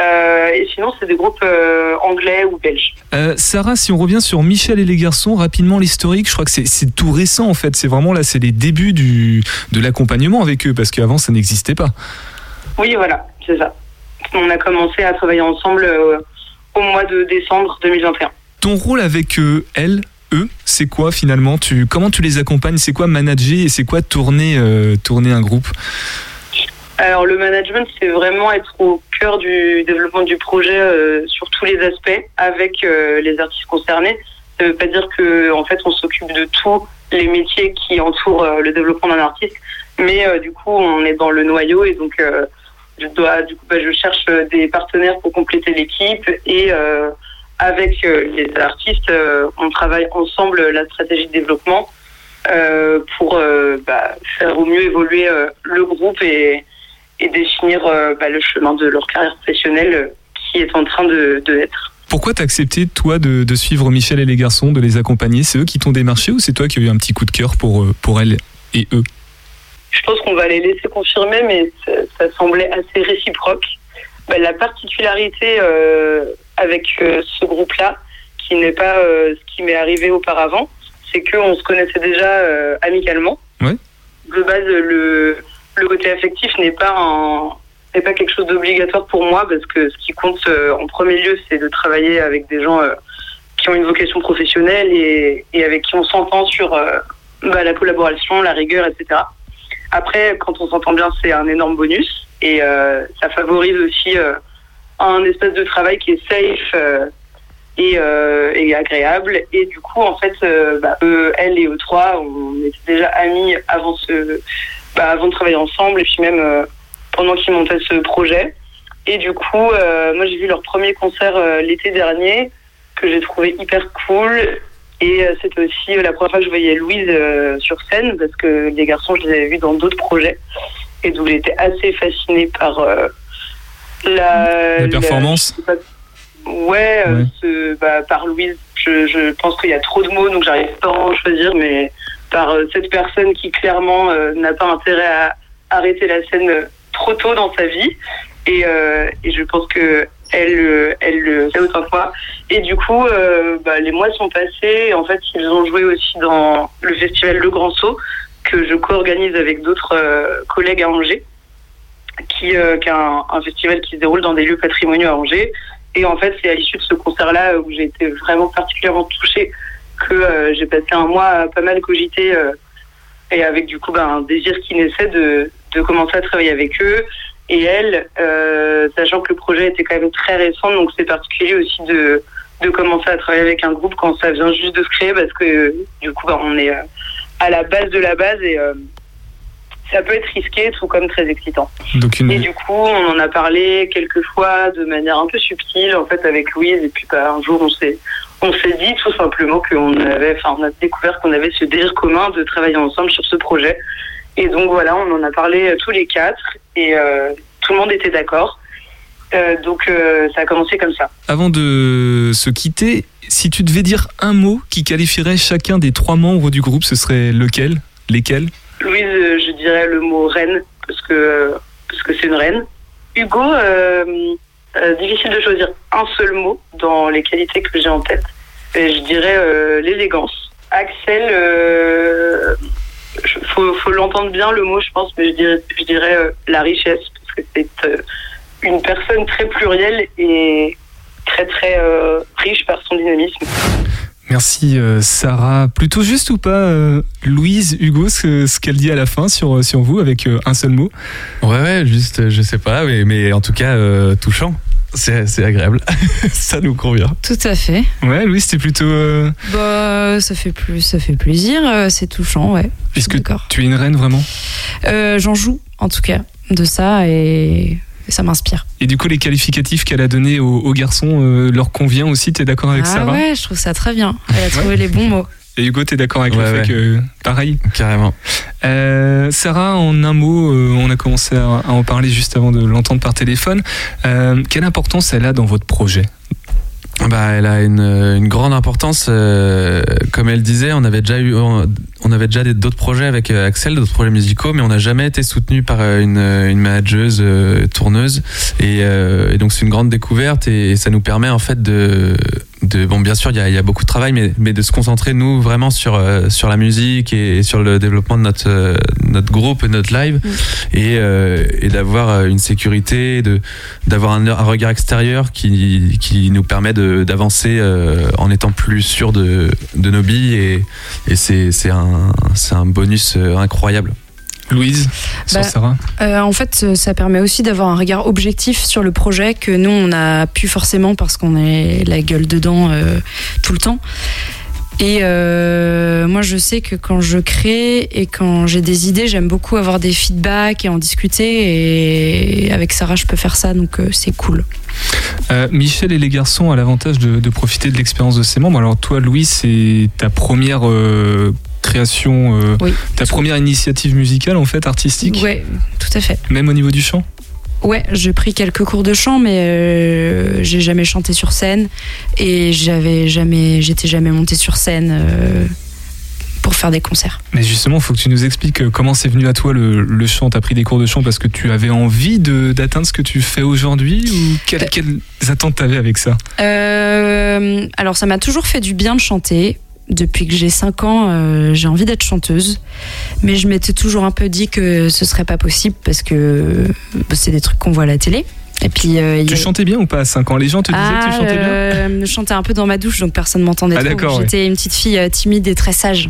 Euh, et sinon, c'est des groupes euh, anglais ou belges. Euh, Sarah, si on revient sur Michel et les garçons, rapidement l'historique, je crois que c'est- tout récent en fait. C'est vraiment là, c'est les débuts du, de l'accompagnement avec eux parce qu'avant ça n'existait pas. Oui, voilà, c'est ça. On a commencé à travailler ensemble au mois de décembre 2021. Ton rôle avec eux, elles, eux, c'est quoi finalement? Tu, Comment tu les accompagnes? C'est quoi manager et c'est quoi tourner, euh, tourner un groupe? Alors le management, c'est vraiment être au cœur du développement du projet euh, sur tous les aspects avec euh, les artistes concernés. Ça veut pas dire que en fait on s'occupe de tous les métiers qui entourent euh, le développement d'un artiste, mais euh, du coup on est dans le noyau et donc euh, je dois du coup bah, je cherche des partenaires pour compléter l'équipe et avec les artistes on travaille ensemble la stratégie de développement pour bah, faire au mieux évoluer le groupe et et définir euh, bah, le chemin de leur carrière professionnelle euh, qui est en train de, de être. Pourquoi t'as accepté toi de, de suivre Michel et les garçons, de les accompagner? C'est eux qui t'ont démarché ou c'est toi qui as eu un petit coup de cœur pour, euh, pour elles et eux? Je pense qu'on va les laisser confirmer, mais ça, ça semblait assez réciproque. Bah, la particularité euh, avec euh, ce groupe-là, qui n'est pas euh, ce qui m'est arrivé auparavant, c'est qu'on se connaissait déjà amicalement. Ouais. De base, le, le côté affectif n'est pas un n'est pas quelque chose d'obligatoire pour moi parce que ce qui compte euh, en premier lieu, c'est de travailler avec des gens euh, qui ont une vocation professionnelle et, avec qui on s'entend sur euh, bah, la collaboration, la rigueur, etc. Après, quand on s'entend bien, c'est un énorme bonus et ça favorise aussi un espace de travail qui est safe et, agréable. Et du coup, en fait, bah, eux, elle et eux trois, on était déjà amis avant ce, bah, avant de travailler ensemble et puis même euh, pendant qu'ils montaient ce projet. Et du coup, euh, moi, j'ai vu leur premier concert euh, l'été dernier que j'ai trouvé hyper cool. Et c'était aussi la première fois que je voyais Louise sur scène parce que les garçons, je les avais vus dans d'autres projets. Et donc, j'étais assez fascinée par la, La performance pas- Ouais, ce- bah, par Louise, je, je pense qu'il y a trop de mots, donc j'arrive pas à en choisir, mais par euh, cette personne qui clairement euh, n'a pas intérêt à arrêter la scène euh, trop tôt dans sa vie. Et, et je pense que elle, elle le que moi. Et du coup, euh, bah, les mois sont passés. En fait, ils ont joué aussi dans le festival Le Grand Saut, que je co-organise avec d'autres euh, collègues à Angers, qui, euh, qui est un, un festival qui se déroule dans des lieux patrimoniaux à Angers. Et en fait, c'est à l'issue de ce concert-là où j'ai été vraiment particulièrement touchée que euh, j'ai passé un mois à pas mal cogiter euh, et avec du coup ben, un désir qui naissait de, de commencer à travailler avec eux. Et elle, euh, sachant que le projet était quand même très récent, donc c'est particulier aussi de, de commencer à travailler avec un groupe quand ça vient juste de se créer, parce que du coup ben, on est euh, à la base de la base et ça peut être risqué, tout comme très excitant. Donc une- Et du coup, on en a parlé quelques fois de manière un peu subtile, en fait, avec Louise. Et puis, bah, un jour, on s'est, on s'est dit tout simplement qu'on avait, enfin, on a découvert qu'on avait ce désir commun de travailler ensemble sur ce projet. Et donc, voilà, on en a parlé euh, tous les quatre et euh, tout le monde était d'accord. Euh, donc, euh, ça a commencé comme ça. Avant de se quitter, si tu devais dire un mot qui qualifierait chacun des trois membres du groupe, ce serait lequel? Lesquels? Louise, je dirais le mot reine parce que parce que c'est une reine. Hugo, euh, difficile de choisir un seul mot dans les qualités que j'ai en tête. Et je dirais euh, l'élégance. Axel, euh, faut, faut l'entendre bien le mot, je pense, mais je dirais, je dirais euh, la richesse parce que c'est euh, une personne très plurielle et très très riche par son dynamisme. Merci euh, Sarah. Plutôt juste ou pas, euh, Louise, Hugo, ce, ce qu'elle dit à la fin sur, sur vous avec euh, un seul mot? Ouais, ouais, juste, euh, je sais pas, mais, mais en tout cas, euh, touchant. C'est c'est agréable. ça nous convient. Tout à fait. Ouais, Louise, c'était plutôt. euh, Bah, ça fait plus, ça fait plaisir, euh, c'est touchant, ouais. Est-ce que tu es une reine vraiment? Euh, J'en joue, en tout cas, de ça et, et ça m'inspire. Et du coup, les qualificatifs qu'elle a donnés aux, aux garçons euh, leur convient aussi? T'es d'accord avec ah Sarah? ouais, je trouve ça très bien. Elle a trouvé les bons mots. Et Hugo, t'es d'accord avec Ouais, le fait ouais. que. Pareil? Carrément. Euh, Sarah, en un mot, euh, on a commencé à, à en parler juste avant de l'entendre par téléphone. Euh, quelle importance elle a dans votre projet? Bah, elle a une, une grande importance. euh, comme elle disait, on avait déjà eu, on, avait déjà d'autres projets avec euh, Axel, d'autres projets musicaux, mais on n'a jamais été soutenu par euh, une, une manageuse euh, tourneuse. Et, euh, et donc c'est une grande découverte et, ça nous permet en fait de, de bon, bien sûr, il y a, il y a beaucoup de travail, mais, mais de se concentrer nous vraiment sur euh, sur la musique et, et sur le développement de notre euh, notre groupe et notre live. Et, euh, et d'avoir une sécurité, de d'avoir un, un regard extérieur qui, qui nous permet d'avancer euh, en étant plus sûr de, de nos billes. Et, et c'est c'est un, c'est un bonus incroyable. Louise, sur Bah, Sarah Euh, en fait, euh, ça permet aussi d'avoir un regard objectif sur le projet que nous, on n'a plus forcément parce qu'on est la gueule dedans euh, tout le temps. Et euh, moi, je sais que quand je crée et quand j'ai des idées, j'aime beaucoup avoir des feedbacks et en discuter. Et avec Sarah, je peux faire ça, donc euh, c'est cool. Euh, Michel et les garçons ont l'avantage de, de profiter de l'expérience de ses membres. Alors toi, Louis, c'est ta première euh, création, euh, Oui. ta première initiative musicale en fait, artistique, Ouais, tout à fait. même au niveau du chant? Ouais, j'ai pris quelques cours de chant, mais euh, j'ai jamais chanté sur scène et j'avais jamais, j'étais jamais montée sur scène euh, pour faire des concerts. Mais justement, il faut que tu nous expliques euh, comment c'est venu à toi le, le chant. T'as pris des cours de chant parce que tu avais envie d'atteindre ce que tu fais aujourd'hui ou quelles, quelles attentes t'avais avec ça? Euh, alors, ça m'a toujours fait du bien de chanter. Depuis que j'ai 5 ans, euh, j'ai envie d'être chanteuse. Mais je m'étais toujours un peu dit que ce serait pas possible parce que euh, c'est des trucs qu'on voit à la télé. Et puis, euh, Tu a- chantais bien ou pas à 5 ans? Les gens te disaient que tu Ah, chantais bien euh, Je chantais un peu dans ma douche, donc personne m'entendait Ah. J'étais une petite fille timide et très sage.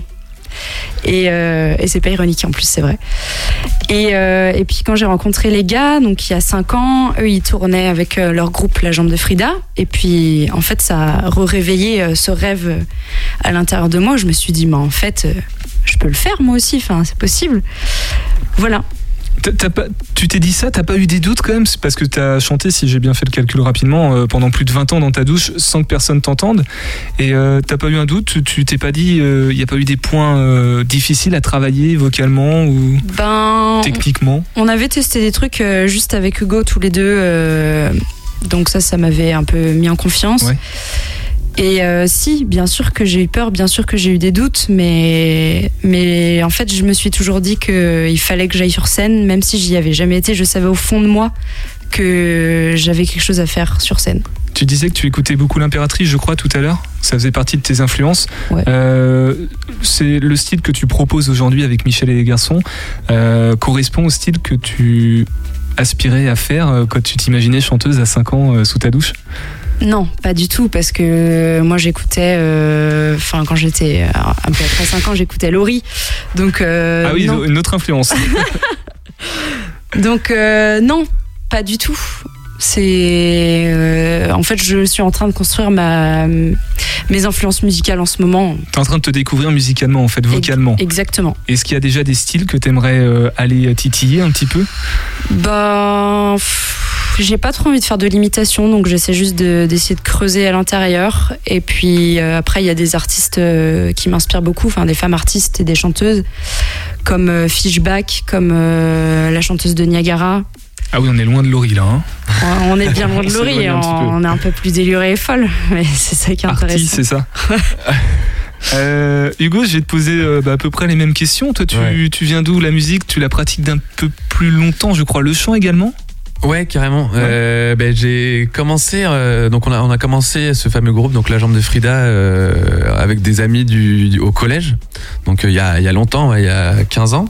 Et, euh, et c'est pas ironique en plus, c'est vrai. Et, euh, et puis quand j'ai rencontré les gars, donc il y a 5 ans, eux ils tournaient avec euh, leur groupe La Jambe de Frida. Et puis en fait ça a réveillé ce rêve à l'intérieur de moi. Je me suis dit, mais en fait, je peux le faire moi aussi, enfin, c'est possible. Voilà. Pas- tu t'es dit ça, t'as pas eu des doutes quand même? C'est parce que t'as chanté, si j'ai bien fait le calcul rapidement, euh, pendant plus de 20 ans dans ta douche sans que personne t'entende. Et euh, t'as pas eu un doute? Tu- t'es pas dit, il y a pas eu des points euh, difficiles à travailler vocalement ou Ben, techniquement? On avait testé des trucs euh, juste avec Hugo tous les deux. euh, donc ça, ça m'avait un peu mis en confiance. Ouais. Et euh, si, bien sûr que j'ai eu peur, bien sûr que j'ai eu des doutes, mais, mais en fait, je me suis toujours dit qu'il fallait que j'aille sur scène, même si j'y avais jamais été, je savais au fond de moi que j'avais quelque chose à faire sur scène. Tu disais que tu écoutais beaucoup l'impératrice, je crois, tout à l'heure. Ça faisait partie de tes influences. Ouais. Euh, c'est le style que tu proposes aujourd'hui avec Michel et les garçons euh, correspond au style que tu aspirais à faire euh, quand tu t'imaginais chanteuse à 5 ans euh, sous ta douche? Non, pas du tout, parce que moi j'écoutais, euh, enfin quand j'étais euh, un peu après 5 ans, j'écoutais Laurie. Donc, euh, ah oui, non. une autre influence. Donc euh, non, pas du tout. C'est euh, en fait je suis en train de construire ma mes influences musicales en ce moment. T'es en train de te découvrir musicalement, en fait, vocalement. Exactement. Est-ce qu'il y a déjà des styles que t'aimerais euh, aller titiller un petit peu? Pff, j'ai pas trop envie de faire de limitation donc j'essaie juste de- d'essayer de, creuser à l'intérieur et puis euh, après il y a des artistes euh, qui m'inspirent beaucoup, enfin des femmes artistes et des chanteuses comme Fishback, comme la chanteuse de Niagara. Ah oui, on est loin de Laurie là. Hein. On est bien loin de Laurie, on est un peu plus déluré et folle, mais c'est ça qui est intéressant. c'est ça. Euh, Hugo, je vais te poser euh, bah, à peu près les mêmes questions. Toi, tu, Ouais. tu viens d'où La musique, tu la pratiques d'un peu plus longtemps, je crois. Le chant également? Ouais, carrément. Euh, ben, j'ai commencé, euh, donc on a, on a commencé ce fameux groupe, donc la jambe de Frida, euh, avec des amis du, du- au collège. Donc euh, il y, a, il y a longtemps, ouais, il y a 15 ans.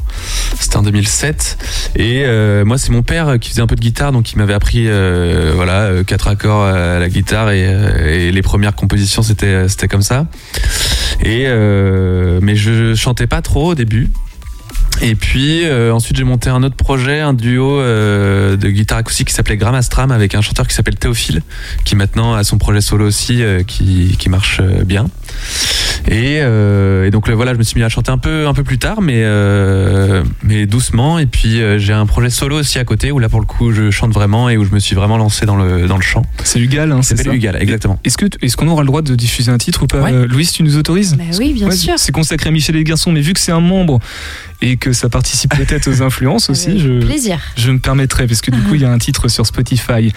C'était en 2007. Et euh, moi, c'est mon père qui faisait un peu de guitare, donc il m'avait appris, euh, voilà, quatre accords à la guitare et, et les premières compositions, c'était, c'était comme ça. Et euh, mais je chantais pas trop au début. Et puis euh, ensuite j'ai monté un autre projet, un duo euh, de guitare acoustique qui s'appelait Gramastram avec un chanteur qui s'appelle Théophile, qui maintenant a son projet solo aussi, euh, qui, qui marche bien. Et, euh, et donc là, voilà, je me suis mis à chanter un peu, un peu plus tard, mais, euh, mais doucement. Et puis euh, j'ai un projet solo aussi à côté où là pour le coup je chante vraiment et où je me suis vraiment lancé dans le, dans le chant. C'est Hugal, hein, Ça c'est ça Hugal, exactement. Est-ce que est-ce qu'on aura le droit de diffuser un titre ou pas Ouais. Euh, Louise, tu nous autorises Bah oui, bien Ouais, sûr. C'est consacré à Michel et les garçons, mais vu que c'est un membre et que ça participe peut-être aux influences aussi, je, plaisir. je me permettrai, parce que du coup, il y a un titre sur Spotify.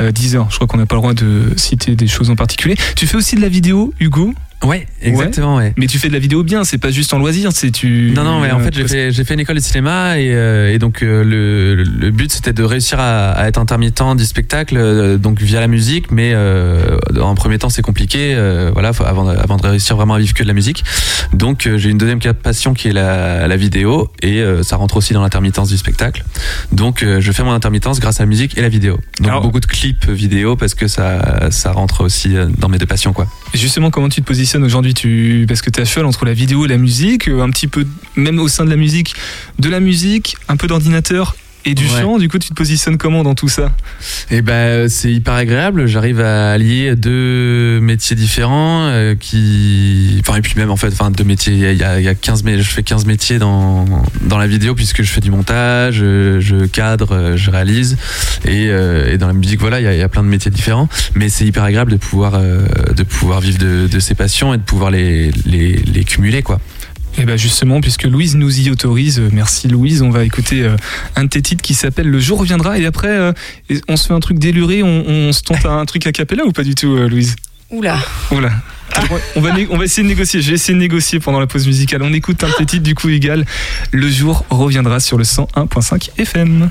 Euh, Deezer, je crois qu'on n'a pas le droit de citer des choses en particulier. Tu fais aussi de la vidéo, Hugo? Ouais, exactement, ouais. Mais tu fais de la vidéo bien, c'est pas juste en loisir, c'est tu. Non, non, mais en euh, fait, j'ai fait, une école de cinéma et, euh, et donc euh, le, le but c'était de réussir à, à être intermittent du spectacle, euh, donc via la musique, mais en premier temps c'est compliqué, voilà, faut- avant, de- avant de réussir vraiment à vivre que de la musique. Donc j'ai une deuxième passion qui est la, la vidéo et ça rentre aussi dans l'intermittence du spectacle. Donc je fais mon intermittence grâce à la musique et la vidéo. Donc Alors- beaucoup de clips vidéo parce que ça, ça rentre aussi dans mes deux passions quoi. Justement, comment tu te positionnes aujourd'hui tu... Parce que tu à cheval entre la vidéo et la musique, euh, un petit peu, même au sein de la musique, de la musique, un peu d'ordinateur et du Ouais. chant. Du coup, tu te positionnes comment dans tout ça Et ben c'est hyper agréable. J'arrive à allier deux métiers différents euh, qui, enfin et puis même en fait, enfin deux métiers. Il y a, il y a- il y a 15 mé- je fais 15 métiers dans dans la vidéo puisque je fais du montage, je, je cadre, euh, je réalise et, euh, et dans la musique voilà, il y a, il y a plein de métiers différents. Mais c'est hyper agréable de pouvoir euh, de pouvoir vivre de, de ses passions et de pouvoir les les, les cumuler quoi. Et bien justement, puisque Louise nous y autorise, euh, merci Louise, on va écouter euh, un de tes titres qui s'appelle Le jour reviendra. Et après, euh, on se fait un truc déluré, on, on se tente à un truc a cappella ou pas du tout, Louise? Oula. Oula. On va, on va essayer de négocier. J'ai essayé de négocier pendant la pause musicale. On écoute un petit titre du coup égal. Le jour reviendra sur le 101.5 FM.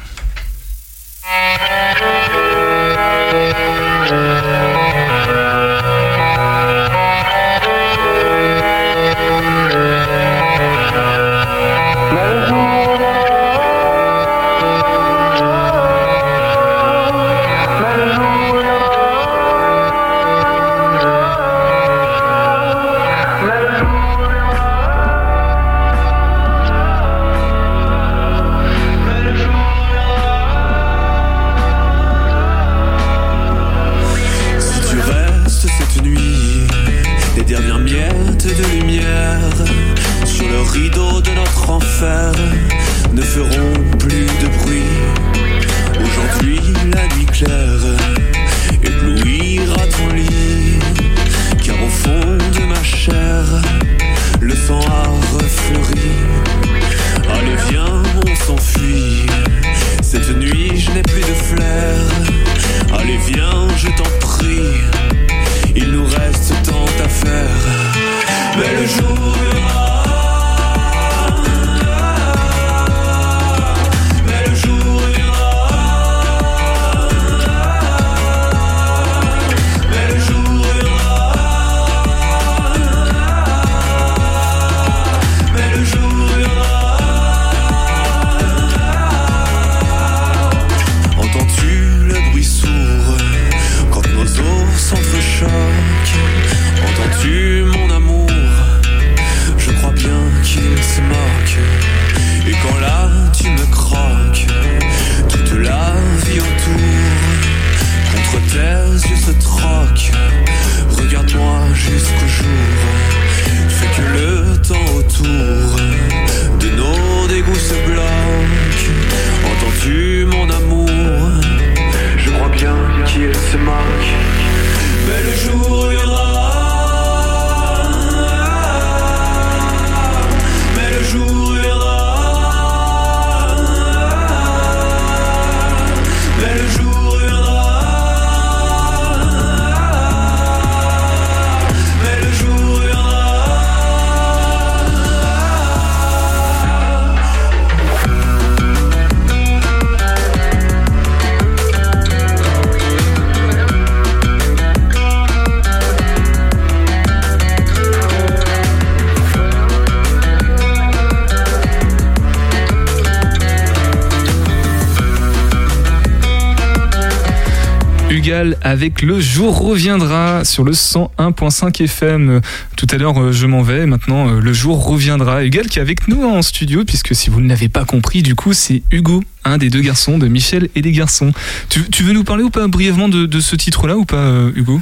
Avec Le jour reviendra sur le 101.5 FM. Tout à l'heure, euh, je m'en vais. Maintenant, euh, Le jour reviendra. Hugal qui est avec nous en studio, puisque si vous ne l'avez pas compris, du coup, c'est Hugo, un des deux garçons de Michel et les garçons. Tu, veux nous parler ou pas brièvement de, de ce titre-là ou pas, euh, Hugo?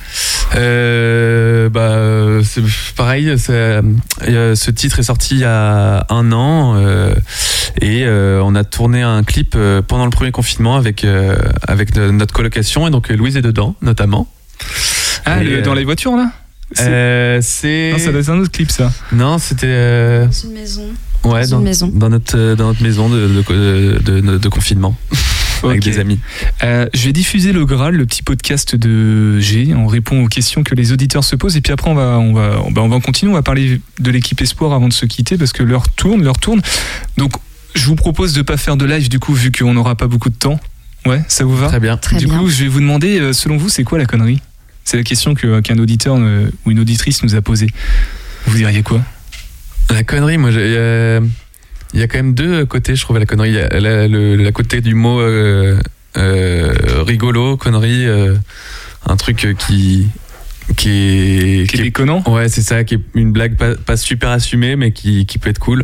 Euh, bah, c'est pareil. c'est, euh, ce titre est sorti il y a un an euh, et euh, on a tourné un clip euh, pendant le premier confinement avec euh, avec de- notre colocation et donc Louise est dedans notamment. Ah, le- euh, dans les voitures là? C'est- euh, c'est Non, ça doit être un autre clip ça. non c'était euh, une maison. ouais Dans dans, une maison. dans notre dans notre maison de de, de, de- avec des amis. Euh, je vais diffuser le Graal, le petit podcast de G. On répond aux questions que les auditeurs se posent et puis après on va on va on va, on va continuer. On va parler de l'équipe Espoir avant de se quitter parce que l'heure tourne, l'heure tourne. Donc je vous propose de pas faire de live du coup vu qu'on n'aura pas beaucoup de temps. Ouais, ça vous va? Très bien. Très du bien. coup, je vais vous demander euh, selon vous c'est quoi la connerie? C'est la question que qu'un auditeur euh, ou une auditrice nous a posée. Vous diriez quoi? La connerie, moi, j'ai, euh, il y a quand même deux côtés, je trouve, à la connerie. Il y a la, le, la côté du mot euh, euh, rigolo, connerie, euh, un truc qui qui est, Qui est déconnant. Ouais c'est ça qui est une blague pas, pas super assumée mais qui, qui peut être cool.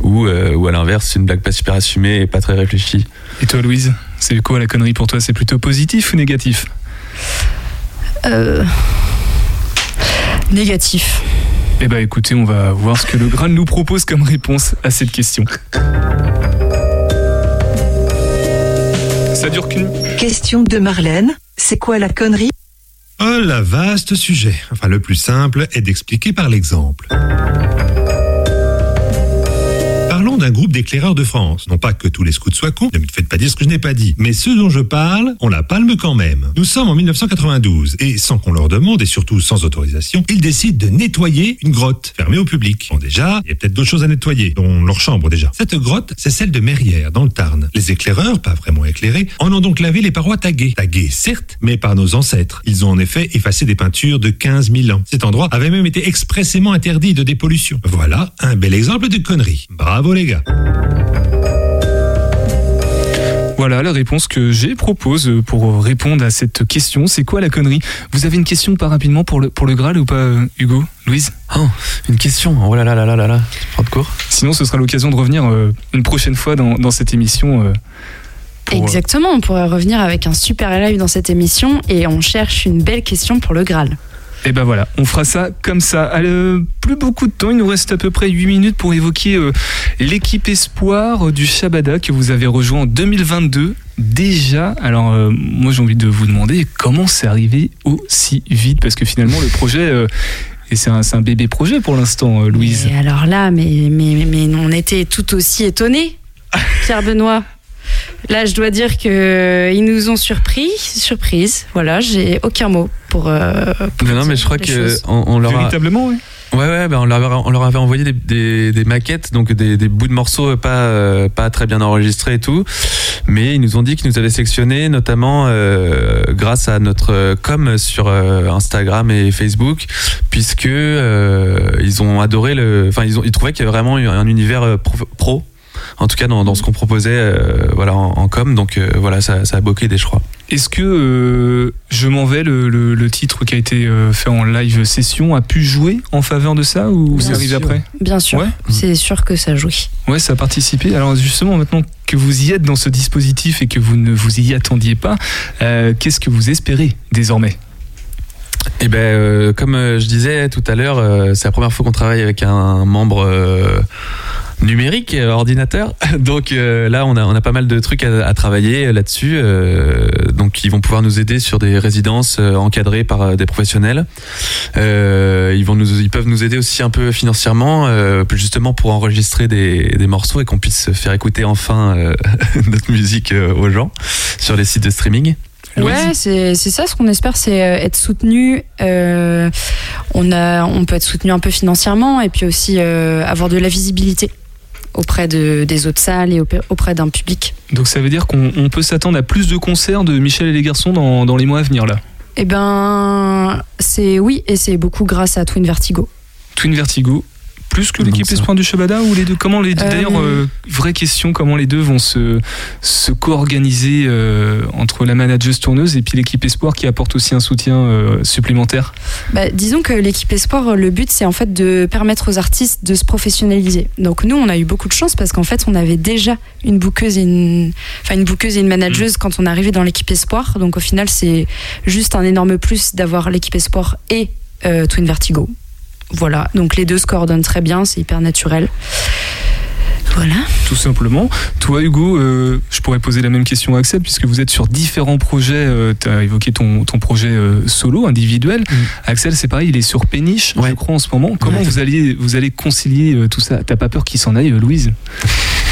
Ou euh, ou à l'inverse une blague pas super assumée et pas très réfléchie. Et toi Louise, c'est quoi la connerie pour toi? C'est plutôt positif ou négatif? Euh, Négatif. Eh ben écoutez, on va voir ce que le Graal nous propose comme réponse à cette question. Ça dure qu'une Question de Marlène. C'est quoi la connerie? Oh la vaste sujet. Enfin, le plus simple est d'expliquer par l'exemple. Groupe d'éclaireurs de France. Non pas que tous les scouts soient cons, ne me faites pas dire ce que je n'ai pas dit. Mais ceux dont je parle, on la palme quand même. Nous sommes en 1992 et sans qu'on leur demande et surtout sans autorisation, ils décident de nettoyer une grotte fermée au public. Bon déjà, il y a peut-être d'autres choses à nettoyer, dont leur chambre déjà. Cette grotte, c'est celle de Merrière, dans le Tarn. Les éclaireurs, pas vraiment éclairés, en ont donc lavé les parois taguées. Taguées, certes, mais par nos ancêtres. Ils ont en effet effacé des peintures de 15 000 ans. Cet endroit avait même été expressément interdit de dépollution. Voilà un bel exemple de connerie. Bravo les gars. Voilà la réponse que j'ai propose pour répondre à cette question. C'est quoi la connerie? Vous avez une question pas rapidement pour le, pour le Graal ou pas, euh, Hugo? Louise? Oh une question oh là là là là là là prends de court Sinon, ce sera l'occasion de revenir euh, une prochaine fois dans, dans cette émission. euh, pour, euh, Exactement, on pourrait revenir avec un super live dans cette émission et on cherche une belle question pour le Graal. Et ben voilà, on fera ça comme ça. Euh, plus beaucoup de temps, il nous reste à peu près 8 minutes pour évoquer euh, l'équipe espoir euh, du Shabada que vous avez rejoint en 2022 déjà. Alors moi j'ai envie de vous demander comment c'est arrivé aussi vite? Parce que finalement le projet et c'est un, bébé projet pour l'instant, Louise. Et alors là, mais, mais, mais on était tout aussi étonnés, Pierre Benoît. Là, je dois dire que ils nous ont surpris, surprise. Voilà, j'ai aucun mot pour. euh, pour non, non, mais je crois que on, on leur a, Véritablement, oui. Ouais, ouais, ben on, leur avait, on leur avait envoyé des, des, des maquettes, donc des, des bouts de morceaux pas, euh, pas très bien enregistrés et tout. Mais ils nous ont dit qu'ils nous avaient sélectionnés, notamment euh, grâce à notre euh, com sur euh, Instagram et Facebook, puisque euh, ils ont adoré le. Enfin, ils, ont, ils trouvaient qu'il y avait vraiment un univers euh, pro. pro, en tout cas, dans, dans ce qu'on proposait euh, voilà, en, en com. Donc euh, voilà, ça, ça a bloqué des choix. Est-ce que euh, Je m'en vais, le, le- le titre qui a été fait en live session, a pu jouer en faveur de ça ou c'est arrivé après Bien sûr, Ouais. c'est sûr que ça joue. Ouais, ça a participé. Alors justement, maintenant que vous y êtes dans ce dispositif et que vous ne vous y attendiez pas, euh, qu'est-ce que vous espérez désormais? Eh ben, euh, comme euh, je disais tout à l'heure, euh, c'est la première fois qu'on travaille avec un membre euh, numérique, euh, ordinateur. Donc euh, là, on a, on a pas mal de trucs à, à travailler là-dessus. donc, ils vont pouvoir nous aider sur des résidences encadrées par des professionnels. Ils vont nous, ils peuvent nous aider aussi un peu financièrement, justement pour enregistrer des, des morceaux et qu'on puisse faire écouter enfin notre musique aux gens sur les sites de streaming. Ouais, c'est c'est ça ce qu'on espère, c'est euh, être soutenu. euh, on, a, on peut être soutenu un peu financièrement et puis aussi euh, avoir de la visibilité auprès de, des autres salles et auprès- d'un public. Donc ça veut dire qu'on on peut s'attendre à plus de concerts de Michel et les garçons dans, dans les mois à venir là? Eh ben, c'est oui, et c'est beaucoup grâce à Twin Vertigo. Twin Vertigo, plus que l'équipe Espoir du Shabada ou les deux? Comment les deux? Euh, D'ailleurs, euh, vraie question, comment les deux vont se, se co-organiser euh, entre la manageuse tourneuse et puis l'équipe Espoir qui apporte aussi un soutien euh, supplémentaire? Bah, disons que l'équipe Espoir, le but, c'est en fait de permettre aux artistes de se professionnaliser. Donc nous, on a eu beaucoup de chance parce qu'en fait, on avait déjà une bouqueuse et une, enfin une bouqueuse et une manageuse quand on arrivé dans l'équipe Espoir. Donc au final, c'est juste un énorme plus d'avoir l'équipe Espoir et euh, Twin Vertigo. Voilà. Donc les deux se coordonnent très bien, c'est hyper naturel. Voilà. tout simplement. Toi, Hugo, euh, je pourrais poser la même question à Axel, puisque vous êtes sur différents projets. tu as évoqué ton, ton projet euh, solo, individuel. Axel, c'est pareil, il est sur Péniche, je crois, en ce moment. Comment vous, alliez, vous allez concilier euh, tout ça? T'as pas peur qu'il s'en aille, euh, Louise?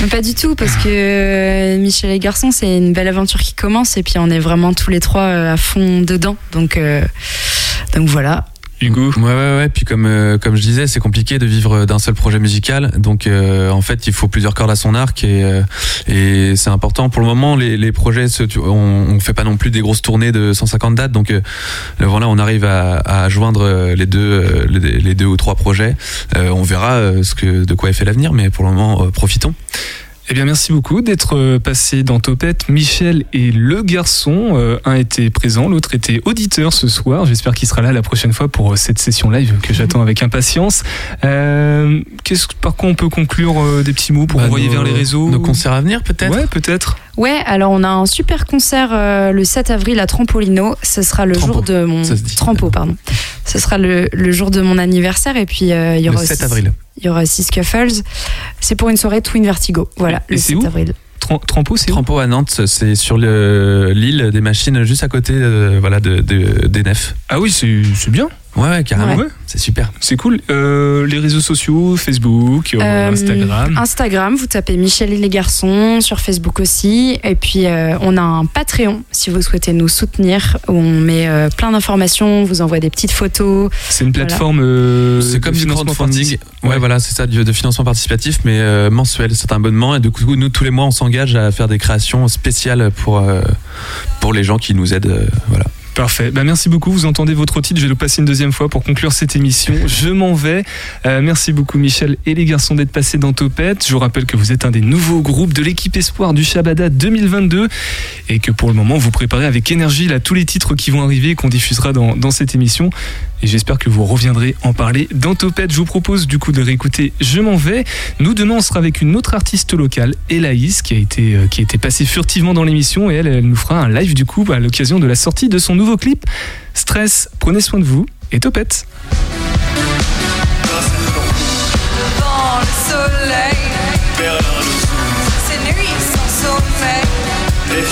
Mais Pas du tout, parce que euh, Michel et Garçon, c'est une belle aventure qui commence et puis on est vraiment tous les trois euh, à fond dedans. Donc, euh, donc voilà. Hugo Ouais, ouais, ouais. Puis comme, euh, comme je disais, c'est compliqué de vivre d'un seul projet musical. Donc, euh, en fait, il faut plusieurs cordes à son arc et, euh, et c'est important. Pour le moment, les, les projets, on, on fait pas non plus des grosses tournées de 150 dates. Donc, euh, voilà, on arrive à, à joindre euh, les deux, euh, les, les deux ou trois projets. On verra ce que, de quoi est fait l'avenir, mais pour le moment, profitons. Eh bien, merci beaucoup d'être euh, passé dans Topette. Michel et le garçon, euh, un était présent, l'autre était auditeur ce soir. J'espère qu'il sera là la prochaine fois pour euh, cette session live que j'attends avec impatience. Euh, qu'est-ce, par quoi on peut conclure des petits mots pour Bah, envoyer nos- vers les réseaux nos concerts à venir, peut-être Ouais, peut-être. Ouais, alors on a un super concert euh, le 7 avril à Trampolino. Ce sera le Trampo, jour de mon. Trampo, pardon. Ce sera le, le jour de mon anniversaire et puis euh, il y Le aura 7 aussi, avril. Il y aura aussi Scuffles. C'est pour une soirée Twin Vertigo. Voilà, Et le c'est 7 où avril. Tram- Trampo, c'est où Trampo à Nantes, c'est sur le- l'île des machines, juste à côté euh, voilà, de, de- des nefs. Ah oui, c'est, c'est bien. Ouais, ouais, carrément. Ouais. C'est super. C'est cool. Euh, les réseaux sociaux, Facebook, euh, Euh, Instagram. Instagram, vous tapez Michel et les garçons, sur Facebook aussi. Et puis euh, on a un Patreon si vous souhaitez nous soutenir, où on met euh, plein d'informations, on vous envoie des petites photos. C'est une Voilà. plateforme. euh, C'est comme du crowdfunding. participe- Ouais, voilà, c'est ça, de financement participatif, mais euh, mensuel. C'est un abonnement. Et du coup, nous, tous les mois, on s'engage à faire des créations spéciales pour, euh, pour les gens qui nous aident. euh, voilà. Parfait. Bah, merci beaucoup. Vous entendez votre titre. Je vais le passer une deuxième fois pour conclure cette émission. Je m'en vais. Euh, merci beaucoup, Michel et les garçons, d'être passés dans Topette. Je vous rappelle que vous êtes un des nouveaux groupes de l'équipe Espoir du Shabada 2022 et que pour le moment, vous préparez avec énergie là, tous les titres qui vont arriver et qu'on diffusera dans, dans cette émission. Et j'espère que vous reviendrez en parler dans Topette. Je vous propose du coup de réécouter Je m'en vais. Nous, demain, on sera avec une autre artiste locale, Elaïs, qui a été, euh, qui a été passée furtivement dans l'émission et elle, elle nous fera un live du coup à l'occasion de la sortie de son nouveau clip. Stress, prenez soin de vous et Topette. Devant le soleil, ces nuits sans sommeil, Les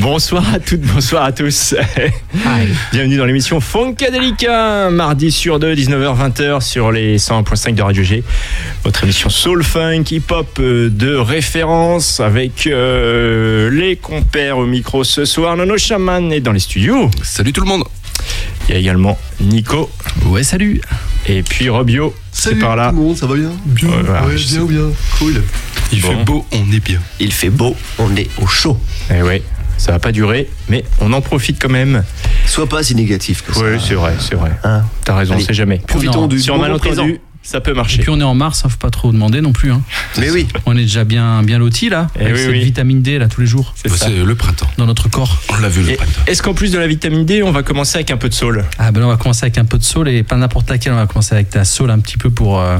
Bonsoir à toutes, bonsoir à tous. Bienvenue dans l'émission Funkadelica, mardi sur 2, 19h-20h sur les 101.5 de Radio G. Votre émission Soul Funk, hip-hop euh, de référence avec euh, les compères au micro ce soir. Nono Chaman est dans les studios. Salut tout le monde. Il y a également Nico. Ouais, salut. Et puis Robio, c'est par là. Tout le monde, ça va bien Bien, Ouais, bien ou bien Cool. Il Bon. fait beau, on est bien. Il fait beau, on est au chaud. Eh ouais, ça va pas durer, mais on en profite quand même. Sois pas si négatif que ça. Oui, c'est vrai, c'est vrai. Hein T'as raison, Allez, c'est jamais. profitons du Si on moment présent. Ça peut marcher. Et puis on est en mars, hein, faut pas trop demander non plus. hein. Mais oui. On est déjà bien, bien lotis là, Eh avec oui, cette oui. vitamine D là tous les jours C'est ça. le printemps. dans notre corps. On l'a vu le Et printemps. Est-ce qu'en plus de la vitamine D, on va commencer avec un peu de saule? Ah ben on va commencer avec un peu de soul et pas n'importe laquelle. On va commencer avec ta soul un petit peu pour euh,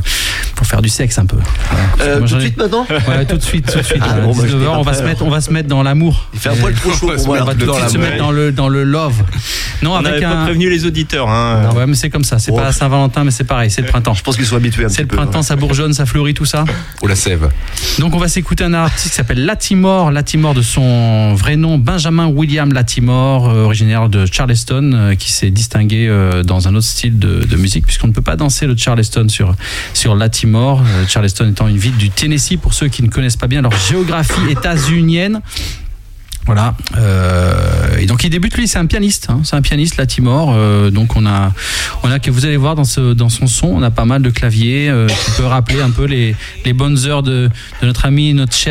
pour faire du sexe un peu. Voilà. Euh, tout de suite maintenant? Ouais, tout de suite, tout de suite. Ah, bon, bah, 19h, j'étais pas on va se mettre, on va se mettre dans l'amour. Il fait un poil trop chaud pour moi. On va tout de dans suite la se mettre dans le dans le love. Non, On avec n'avait pas prévenu les auditeurs. Hein. Ouais, mais c'est comme ça. C'est Oh. pas Saint-Valentin, mais c'est pareil. C'est le printemps. Je pense qu'ils sont un C'est le printemps, ça bourgeonne, ça fleurit, tout ça. Ou la sève. Donc on va s'écouter un artiste qui s'appelle Latimore, Latimore de son vrai nom Benjamin William Latimore, euh, originaire de Charleston, euh, qui s'est distingué euh, dans un autre style de, de musique puisqu'on ne peut pas danser le Charleston sur sur Latimore. Charleston étant une ville du Tennessee pour ceux qui ne connaissent pas bien leur géographie états-unienne. Voilà. Euh, et donc il débute lui, c'est un pianiste. hein. c'est un pianiste, Latimore. Euh, donc on a, on a que vous allez voir dans ce, dans son son, on a pas mal de claviers euh, qui peut rappeler un peu les, les bonnes heures de, de notre ami, notre cher